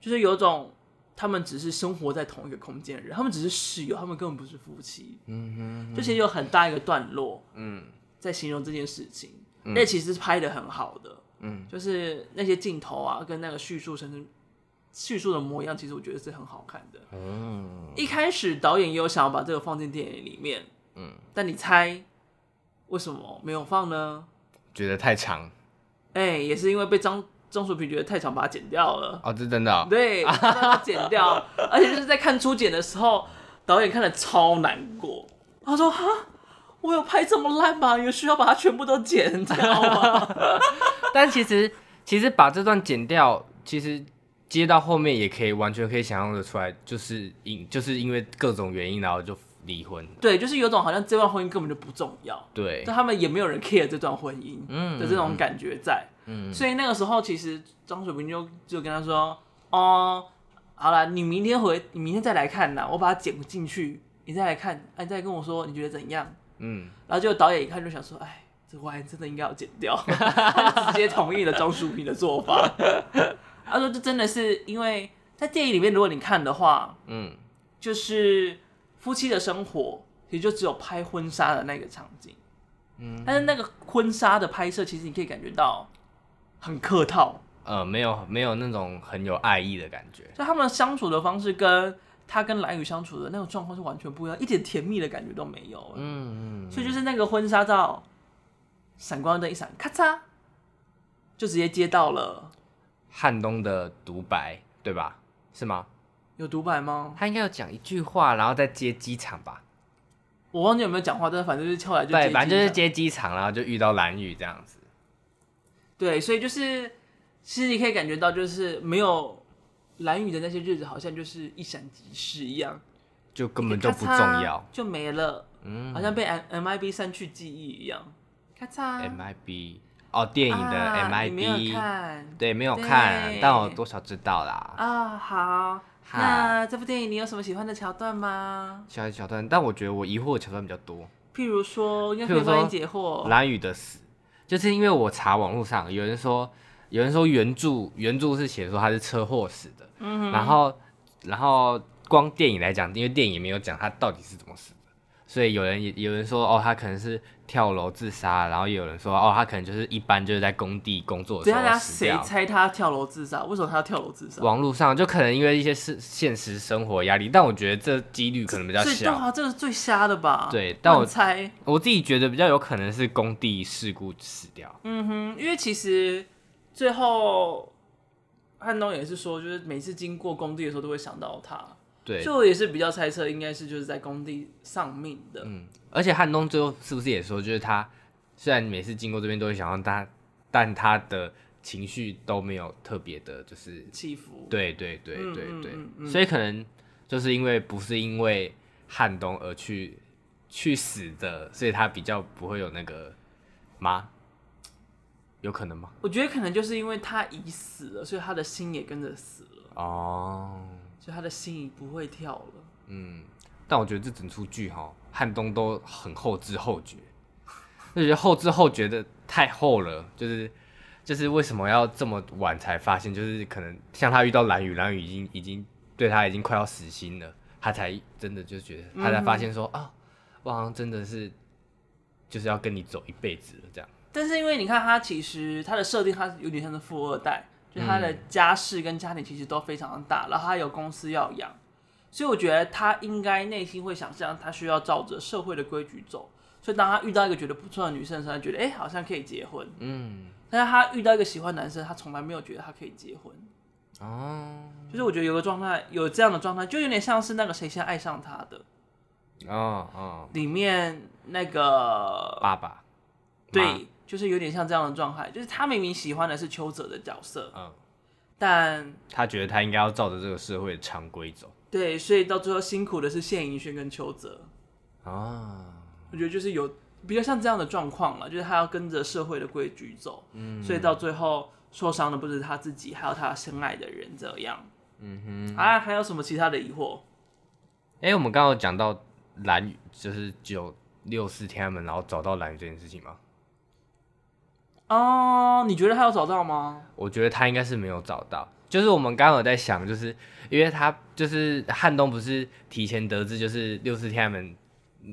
就是有种他们只是生活在同一个空间的人，他们只是室友，他们根本不是夫妻。嗯哼，就其实有很大一个段落，嗯，在形容这件事情，那、嗯、其实是拍的很好的，嗯，就是那些镜头啊，跟那个叙述甚至。叙述的模样，其实我觉得是很好看的。嗯，一开始导演也有想要把这个放进电影里面，嗯，但你猜为什么没有放呢？觉得太长。哎、欸，也是因为被张张淑平觉得太长，把它剪掉了。哦，这真的、哦。对，把它剪掉，[laughs] 而且就是在看初剪的时候，导演看了超难过。他说：“哈，我有拍这么烂吗？有需要把它全部都剪掉吗？” [laughs] 但其实，其实把这段剪掉，其实。接到后面也可以完全可以想象的出来，就是因就是因为各种原因，然后就离婚。对，就是有种好像这段婚姻根本就不重要。对，但他们也没有人 care 这段婚姻的这种感觉在。嗯，所以那个时候其实张水平就就跟他说：“哦，好了，你明天回，你明天再来看呐，我把它剪进去，你再来看，哎、啊，你再跟我说你觉得怎样？”嗯，然后就导演一看就想说：“哎，这我还真的应该要剪掉。[laughs] ”直接同意了张淑平的做法。他说：“这真的是因为在电影里面，如果你看的话，嗯，就是夫妻的生活，其实就只有拍婚纱的那个场景，嗯，但是那个婚纱的拍摄，其实你可以感觉到很客套，呃，没有没有那种很有爱意的感觉，就他们相处的方式跟他跟蓝宇相处的那种状况是完全不一样，一点甜蜜的感觉都没有，嗯嗯，所以就是那个婚纱照，闪光灯一闪，咔嚓，就直接接到了。”汉东的独白，对吧？是吗？有独白吗？他应该有讲一句话，然后再接机场吧。我忘记有没有讲话，但是反正就是后来就对，反正就是接机场，然后就遇到蓝宇这样子。对，所以就是其实你可以感觉到，就是没有蓝雨的那些日子，好像就是一闪即逝一样，就根本就不重要，就没了。嗯，好像被 M M I B 删去记忆一样。咔嚓，MIB 哦，电影的 MIB，没有看，对，没有看，但我多少知道啦。啊，好，那这部电影你有什么喜欢的桥段吗？喜欢的桥段，但我觉得我疑惑的桥段比较多。譬如说，应该可以帮你解惑。蓝雨的死，就是因为我查网络上有人说，有人说原著原著是写说他是车祸死的，嗯，然后然后光电影来讲，因为电影也没有讲他到底是怎么死的。所以有人也有人说哦，他可能是跳楼自杀，然后也有人说哦，他可能就是一般就是在工地工作的时候死掉。谁猜他跳楼自杀？为什么他要跳楼自杀？网络上就可能因为一些是现实生活压力，但我觉得这几率可能比较小。对啊，这个是最瞎的吧？对，但我猜我自己觉得比较有可能是工地事故死掉。嗯哼，因为其实最后汉东也是说，就是每次经过工地的时候都会想到他。对，就我也是比较猜测，应该是就是在工地丧命的。嗯，而且汉东最后是不是也说，就是他虽然每次经过这边都会想到他，但他的情绪都没有特别的，就是起伏。对对对对对，嗯、所以可能就是因为不是因为汉东而去去死的，所以他比较不会有那个吗？有可能吗？我觉得可能就是因为他已死了，所以他的心也跟着死了。哦。就他的心已不会跳了。嗯，但我觉得这整出剧哈，汉东都很后知后觉，就觉得后知后觉的太后了。就是就是为什么要这么晚才发现？就是可能像他遇到蓝雨，蓝雨已经已经对他已经快要死心了，他才真的就觉得他才发现说、嗯、啊，我好像真的是就是要跟你走一辈子了这样。但是因为你看他其实他的设定，他有点像是富二代。就他的家世跟家庭其实都非常的大，然后他有公司要养，所以我觉得他应该内心会想象，他需要照着社会的规矩走。所以当他遇到一个觉得不错的女生的时候，他觉得哎、欸，好像可以结婚。嗯，但是他遇到一个喜欢男生，他从来没有觉得他可以结婚。哦，就是我觉得有个状态，有这样的状态，就有点像是那个谁先爱上他的。哦哦，里面那个爸爸，对。就是有点像这样的状态，就是他明明喜欢的是邱泽的角色，嗯，但他觉得他应该要照着这个社会的常规走，对，所以到最后辛苦的是谢盈萱跟邱泽啊，我觉得就是有比较像这样的状况了，就是他要跟着社会的规矩走，嗯，所以到最后受伤的不是他自己，还有他深爱的人这样，嗯哼，啊，还有什么其他的疑惑？哎、欸，我们刚刚讲到兰屿，就是九六四天安门，然后找到兰屿这件事情吗？哦，你觉得他有找到吗？我觉得他应该是没有找到。就是我们刚刚有在想，就是因为他就是汉东不是提前得知，就是六四天安门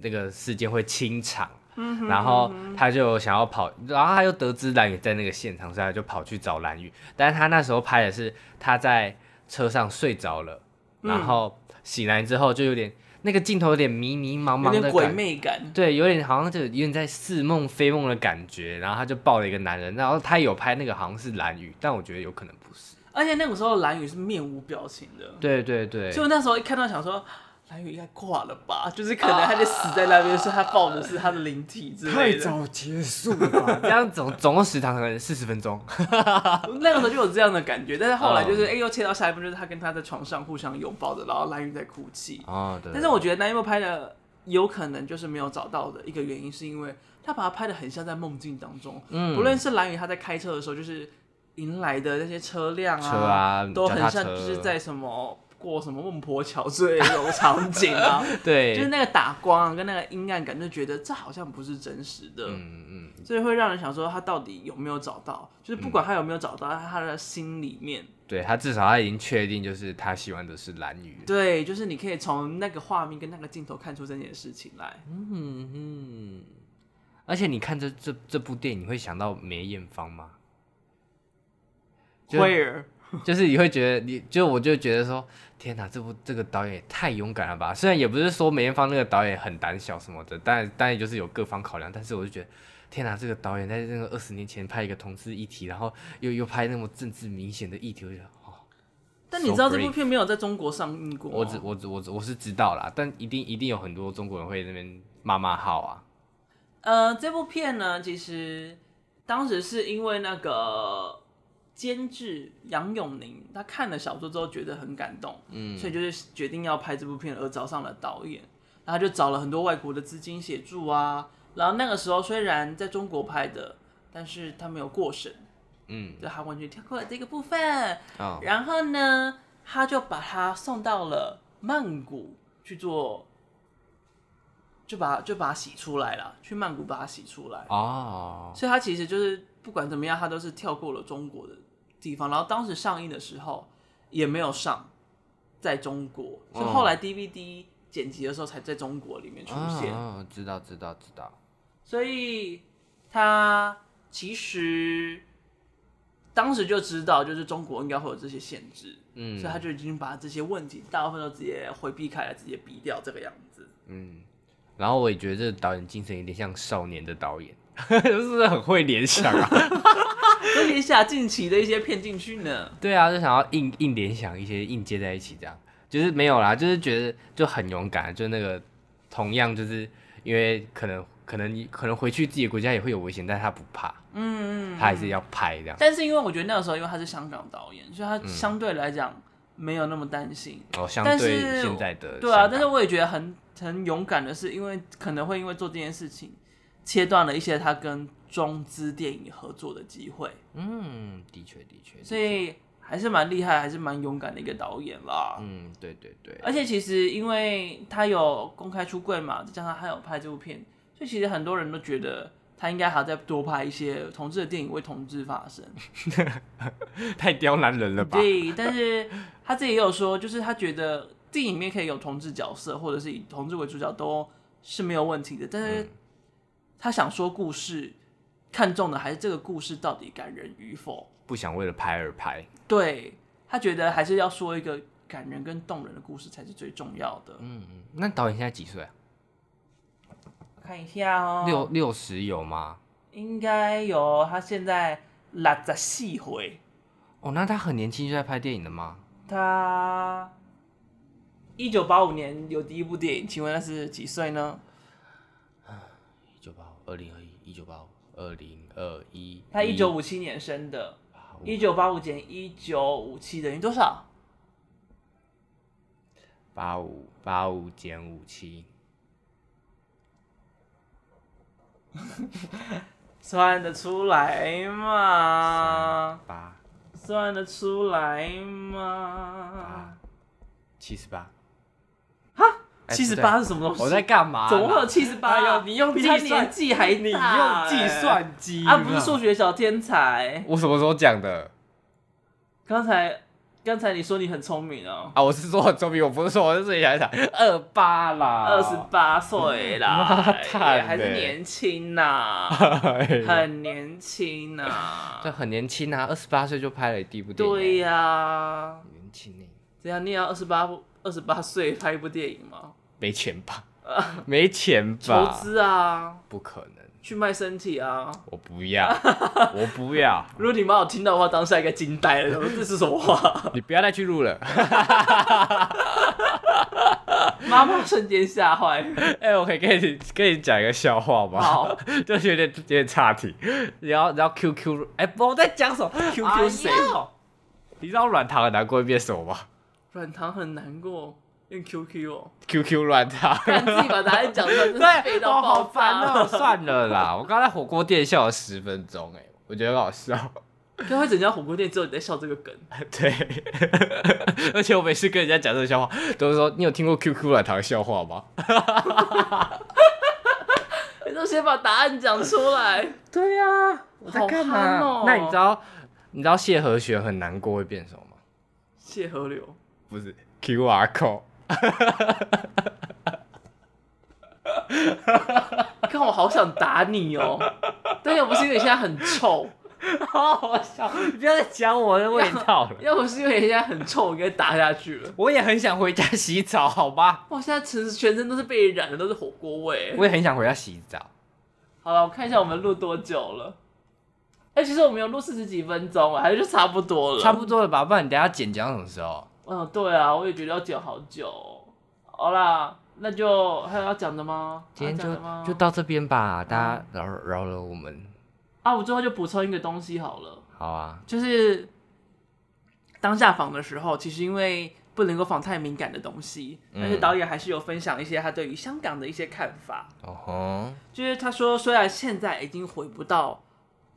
那个事件会清场，嗯、哼然后他就想要跑，然后他又得知蓝宇在那个现场，所以他就跑去找蓝宇。但是他那时候拍的是他在车上睡着了，然后醒来之后就有点。那个镜头有点迷迷茫茫的感，鬼魅感，对，有点好像就有点在似梦非梦的感觉。然后他就抱了一个男人，然后他有拍那个好像是蓝雨，但我觉得有可能不是。而且那个时候蓝雨是面无表情的，对对对。所以那时候一看到想说。兰屿应该挂了吧？就是可能他就死在那边，是他抱的是他的灵体之类的。太早结束了，[laughs] 这样总总共时长可能四十分钟。[laughs] 那个时候就有这样的感觉，但是后来就是哎、欸，又切到下一步，就是他跟他在床上互相拥抱着，然后蓝宇在哭泣。哦，对。但是我觉得那一幕拍的有可能就是没有找到的一个原因，是因为他把它拍的很像在梦境当中。嗯。不论是蓝宇他在开车的时候，就是迎来的那些车辆啊，车啊，都很像就是在什么。过什么孟婆桥之类的那种场景啊？[laughs] 对，就是那个打光啊，跟那个阴暗感，就觉得这好像不是真实的。嗯嗯，所以会让人想说他到底有没有找到？就是不管他有没有找到，他的心里面，对他至少他已经确定，就是他喜欢的是兰屿。对，就是你可以从那个画面跟那个镜头看出这件事情来。嗯嗯，而且你看这这这部电影，你会想到梅艳芳吗？会儿。[laughs] 就是你会觉得，你就我就觉得说，天哪，这部这个导演也太勇敢了吧！虽然也不是说梅艳芳那个导演很胆小什么的，但但也就是有各方考量。但是我就觉得，天哪，这个导演在那个二十年前拍一个同志议题，然后又又拍那么政治明显的议题，我觉得哦。但你知道这部片没有在中国上映过？我只我只我只我是知道啦，但一定一定有很多中国人会在那边骂骂号啊。呃，这部片呢，其实当时是因为那个。监制杨永宁，他看了小说之后觉得很感动，嗯，所以就是决定要拍这部片而找上了导演，然后就找了很多外国的资金协助啊，然后那个时候虽然在中国拍的，但是他没有过审，嗯，就他完全跳过了这个部分。哦，然后呢，他就把他送到了曼谷去做，就把就把他洗出来了，去曼谷把它洗出来。哦，所以他其实就是不管怎么样，他都是跳过了中国的地方。然后当时上映的时候也没有上在中国，所以后来 DVD 剪辑的时候才在中国里面出现。哦，知道知道知道。所以他其实当时就知道，就是中国应该会有这些限制，嗯，所以他就已经把这些问题大部分都直接回避开来，直接避掉这个样子。嗯，然后我也觉得这导演精神有点像少年的导演，[laughs] 是不是很会联想啊？[laughs] 都联想近期的一些片进去呢？对啊，就想要硬硬联想一些硬接在一起，这样就是没有啦，就是觉得就很勇敢，就那个同样就是因为可能。可能你可能回去自己的国家也会有危险，但是他不怕，嗯，他还是要拍这样。但是因为我觉得那个时候，因为他是香港导演，所以他相对来讲没有那么担心。哦，相对现在的对啊，但是我也觉得很很勇敢的是，因为可能会因为做这件事情，切断了一些他跟中资电影合作的机会。嗯，的确的确，所以还是蛮厉害，还是蛮勇敢的一个导演啦。嗯，对对对。而且其实因为他有公开出柜嘛，再加上他有拍这部片。所以其实很多人都觉得他应该还要再多拍一些同志的电影，为同志发声，[laughs] 太刁难人了吧？对，但是他自己也有说，就是他觉得电影里面可以有同志角色，或者是以同志为主角都是没有问题的。但是他想说故事，看中的还是这个故事到底感人与否，不想为了拍而拍。对，他觉得还是要说一个感人跟动人的故事才是最重要的。嗯嗯，那导演现在几岁啊？看一下哦，六六十有吗？应该有，他现在六十四回。哦，那他很年轻就在拍电影了吗？他一九八五年有第一部电影，请问那是几岁呢？一九八五，二零二一，一九八五，二零二一。他一九五七年生的，一九八五减一九五七等于多少？八五八五减五七。[laughs] 算得出来吗？八，算得出来吗？七十八。哈，七十八是什么东西？我在干嘛？怎么会有七十八？你用计算年纪还大，你用计算机啊？不是数学小天才。我什么时候讲的？刚才。刚才你说你很聪明哦、喔，啊，我是说很聪明，我不是说我是自己想想二八啦，二十八岁啦，还是年轻呐、啊，[laughs] 很年轻呐、啊，这很年轻啊，二十八岁就拍了第一部电影，对呀、啊，年轻呢，这样你要二十八二十八岁拍一部电影吗？没钱吧，[laughs] 没钱吧，投资啊，不可能。去卖身体啊！我不要，我不要。[laughs] 如果你妈有听到的话，当下应该惊呆了。这是什么话？你不要再去录了。[laughs] 妈妈瞬间吓坏。哎、欸，我可以跟你跟你讲一个笑话吗？好，就是有点有点岔题。然后然后 QQ，哎、欸，我在讲什么？QQ 谁？你知道软糖很难过会变什么吗？软糖很难过。用 QQ 哦，QQ 软糖，自己把答案讲出来，对，背到爆翻了。算了啦，我刚才火锅店笑了十分钟，哎，我觉得很好笑。刚才整家火锅店只有你在笑这个梗。[laughs] 对，而且我每次跟人家讲这个笑话，都是说你有听过 QQ 软糖笑话吗？[laughs] 你都先把答案讲出来。对呀，我在干嘛？哦、那你知道你知道谢和弦很难过会变什么吗？谢和流不是 QR code。哈哈哈哈哈！看我好想打你哦，但又不是因为你现在很臭，好好笑！你不要再讲我的味道了。[laughs] 要不是因为你现在很臭，我应该打下去了。我也很想回家洗澡，好吧？我现在全全身都是被染的，都是火锅味。我也很想回家洗澡。好了，我看一下我们录多久了。哎、欸，其实我们有录四十几分钟了，还是就差不多了。差不多了吧？不然你等下剪讲什么时候？嗯，对啊，我也觉得要讲好久。好啦，那就还有要讲的吗？今天就就到这边吧，大家饶饶了我们。啊，我最后就补充一个东西好了。好啊。就是当下访的时候，其实因为不能够访太敏感的东西，但是导演还是有分享一些他对于香港的一些看法。哦吼，就是他说，虽然现在已经回不到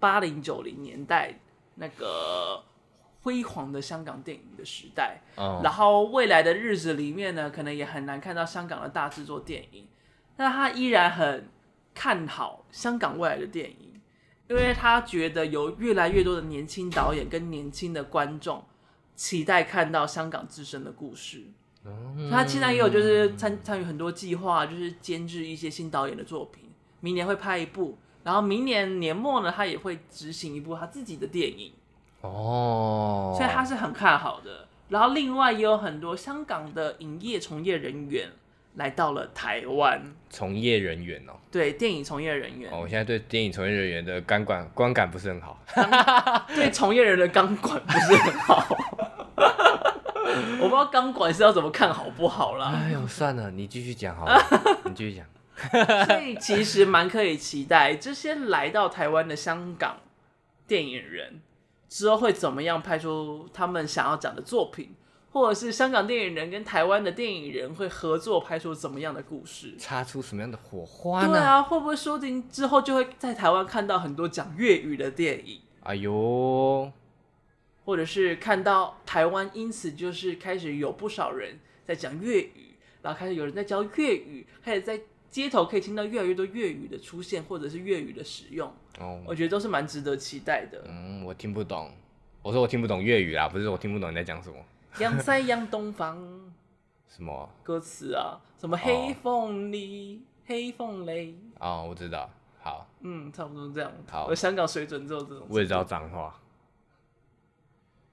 八零九零年代那个辉煌的香港电影的时代，然后未来的日子里面呢，可能也很难看到香港的大制作电影，但他依然很看好香港未来的电影，因为他觉得有越来越多的年轻导演跟年轻的观众。期待看到香港自身的故事。嗯、他现在也有就是参参与很多计划，就是监制一些新导演的作品。明年会拍一部，然后明年年末呢，他也会执行一部他自己的电影。哦，所以他是很看好的。然后另外也有很多香港的影业从业人员来到了台湾。从业人员哦，对，电影从业人员。哦，我现在对电影从业人员的钢管观感不是很好。[laughs] 对从业人的钢管不是很好。[laughs] 我不知道钢管是要怎么看好不好啦。哎呦，算了，你继续讲好了，[laughs] 你继续讲。所以其实蛮可以期待这些来到台湾的香港电影人之后会怎么样拍出他们想要讲的作品，或者是香港电影人跟台湾的电影人会合作拍出怎么样的故事，擦出什么样的火花呢？对啊，会不会说不定之后就会在台湾看到很多讲粤语的电影？哎呦。或者是看到台湾，因此就是开始有不少人在讲粤语，然后开始有人在教粤语，开始在街头可以听到越来越多粤语的出现，或者是粤语的使用。哦，我觉得都是蛮值得期待的。嗯，我听不懂，我说我听不懂粤语啦，不是我听不懂你在讲什么。阳西阳东方什么歌词啊？什么黑凤梨？哦、黑凤梨？哦，我知道。好，嗯，差不多这样。好，我香港水准只有这种。我也知道脏话。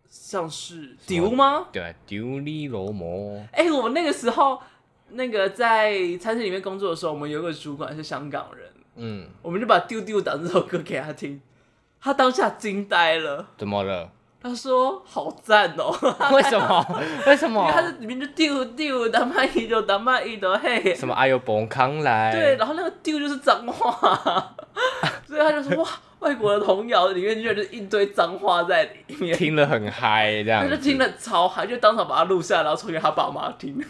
像是丢吗？对，丢你老母！哎、欸，我们那个时候，那个在餐厅里面工作的时候，我们有个主管是香港人，嗯，我们就把《丢丢党》这首歌给他听，他当下惊呆了。怎么了？他说：“好赞哦！” [laughs] 为什么？为什么？因为他是里面就丢丢，打妈一丢，打妈一丢，嘿。什么？哎呦，崩康来！对，然后那个丢就是脏话，[laughs] 所以他就说：“哇。”外国的童谣里面居然就一堆脏话在里面，听了很嗨，这样他就听了超嗨，就当场把它录下来，然后传给他爸妈听。[laughs]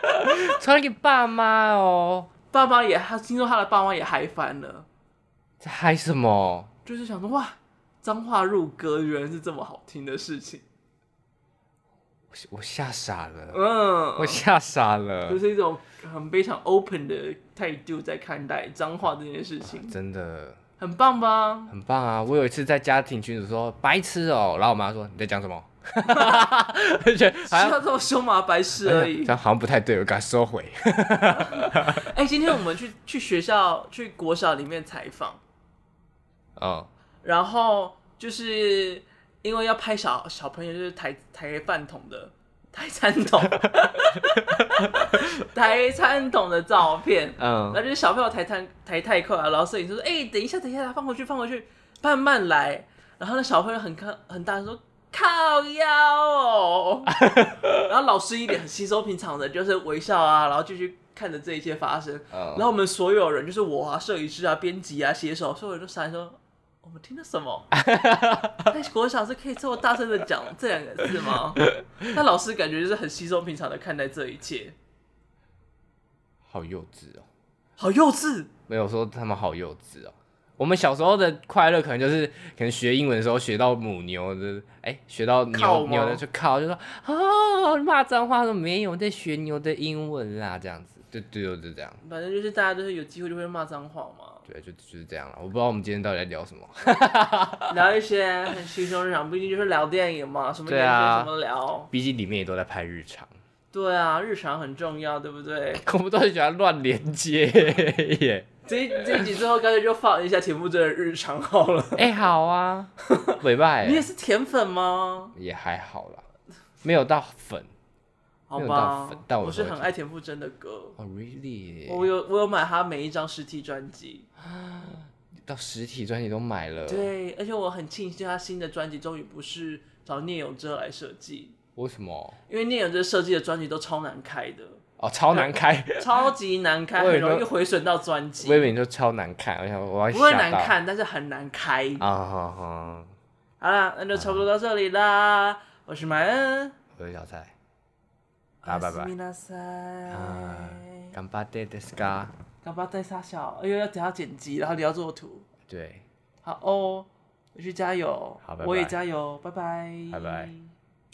[laughs] 传给爸妈哦，爸妈也，他听说他的爸妈也嗨翻了。在嗨什么？就是想说哇，脏话入歌原来是这么好听的事情。我吓傻了，嗯，我吓傻了，就是一种很非常 open 的态度在看待脏话这件事情，啊、真的。很棒吧？很棒啊！我有一次在家庭群组说白痴哦、喔，然后我妈说，你在讲什么？[laughs] 而且需要这么凶吗？白痴而已。这样好像不太对，我给他收回。[laughs] 哎、欸，今天我们去去学校去国小里面采访，哦，然后就是因为要拍小小朋友，就是抬抬饭桶的。[laughs] 抬餐桶，抬餐桶的照片，嗯，然后就是小朋友抬餐抬太快了，然后摄影师说：“哎、欸，等一下，等一下，放回去，放回去，慢慢来。”然后那小朋友很看很大声说：“靠腰哦。[laughs] ”然后老师一脸很稀松平常的，就是微笑啊，然后继续看着这一切发生。然后我们所有人，就是我啊，摄影师啊，编辑啊，写手，所有人都闪说。我们听了什么？在 [laughs] 国小是可以这么大声的讲这两个字吗？那老师感觉就是很稀松平常的看待这一切，好幼稚哦，好幼稚。没有说他们好幼稚哦。我们小时候的快乐可能就是可能学英文的时候学到母牛的，哎、欸，学到牛牛的就靠，就说啊骂脏话都没有在学牛的英文啦，这样子，对对，就是这样。反正就是大家都是有机会就会骂脏话嘛。对，就就是这样了。我不知道我们今天到底在聊什么，[laughs] 聊一些很轻松日常，毕竟就是聊电影嘛，什么电影什么聊。毕竟里面也都在拍日常。对啊，日常很重要，对不对？[laughs] 我们都很喜欢乱连接耶。这这一集最后干脆就放一下田馥甄的日常好了。[laughs] 哎、欸，好啊，尾巴。你也是甜粉吗？也还好啦，没有到粉。好吧，但我是很爱田馥甄的歌。Oh really？我有我有买他每一张实体专辑，[gasps] 到实体专辑都买了。对，而且我很庆幸他新的专辑终于不是找聂永哲来设计。为什么？因为聂永哲设计的专辑都超难开的。哦，超难开，[laughs] 超级难开，很容易毁损到专辑。我以为你说超难看，我想我要不会难看，但是很难开。啊好好。好了，那就差不多到这里啦。我是麦恩，我是小蔡。 大家拜拜。皆さん。啊，顽张ってですか？顽张って傻小，哎呦，要等下剪辑，然后你要做图。对。好哦，我去加油。好，拜拜。我也加油，拜拜。拜拜。